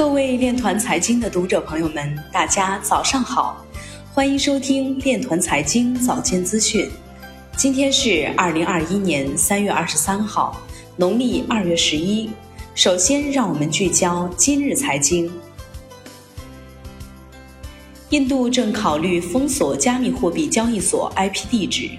各位链团财经的读者朋友们，大家早上好，欢迎收听链团财经早间资讯。今天是二零二一年三月二十三号，农历二月十一。首先，让我们聚焦今日财经。印度正考虑封锁加密货币交易所 IP 地址。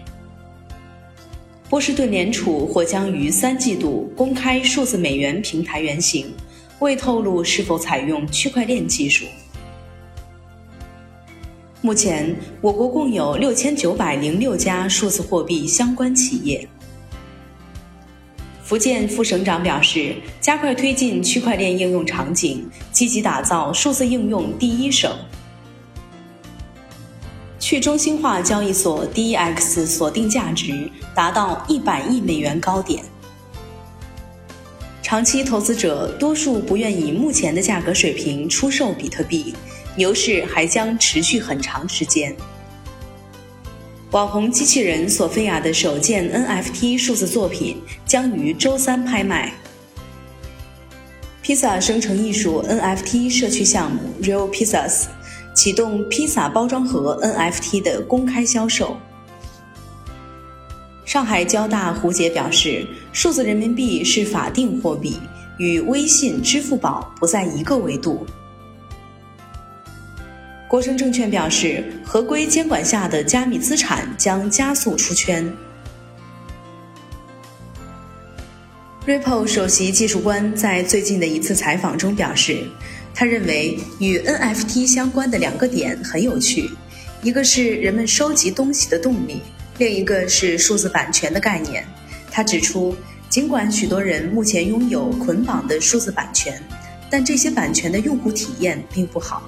波士顿联储或将于三季度公开数字美元平台原型。未透露是否采用区块链技术。目前，我国共有六千九百零六家数字货币相关企业。福建副省长表示，加快推进区块链应用场景，积极打造数字应用第一省。去中心化交易所 DEX 锁定价值达到一百亿美元高点。长期投资者多数不愿以目前的价格水平出售比特币，牛市还将持续很长时间。网红机器人索菲亚的首件 NFT 数字作品将于周三拍卖。披萨生成艺术 NFT 社区项目 Real Pizzas 启动披萨包装盒 NFT 的公开销售。上海交大胡杰表示，数字人民币是法定货币，与微信、支付宝不在一个维度。国盛证券表示，合规监管下的加密资产将加速出圈。Ripple 首席技术官在最近的一次采访中表示，他认为与 NFT 相关的两个点很有趣，一个是人们收集东西的动力。另一个是数字版权的概念。他指出，尽管许多人目前拥有捆绑的数字版权，但这些版权的用户体验并不好。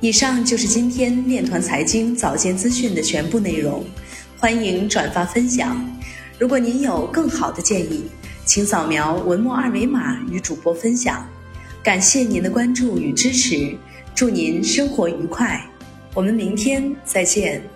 以上就是今天链团财经早间资讯的全部内容，欢迎转发分享。如果您有更好的建议，请扫描文末二维码与主播分享。感谢您的关注与支持，祝您生活愉快。我们明天再见。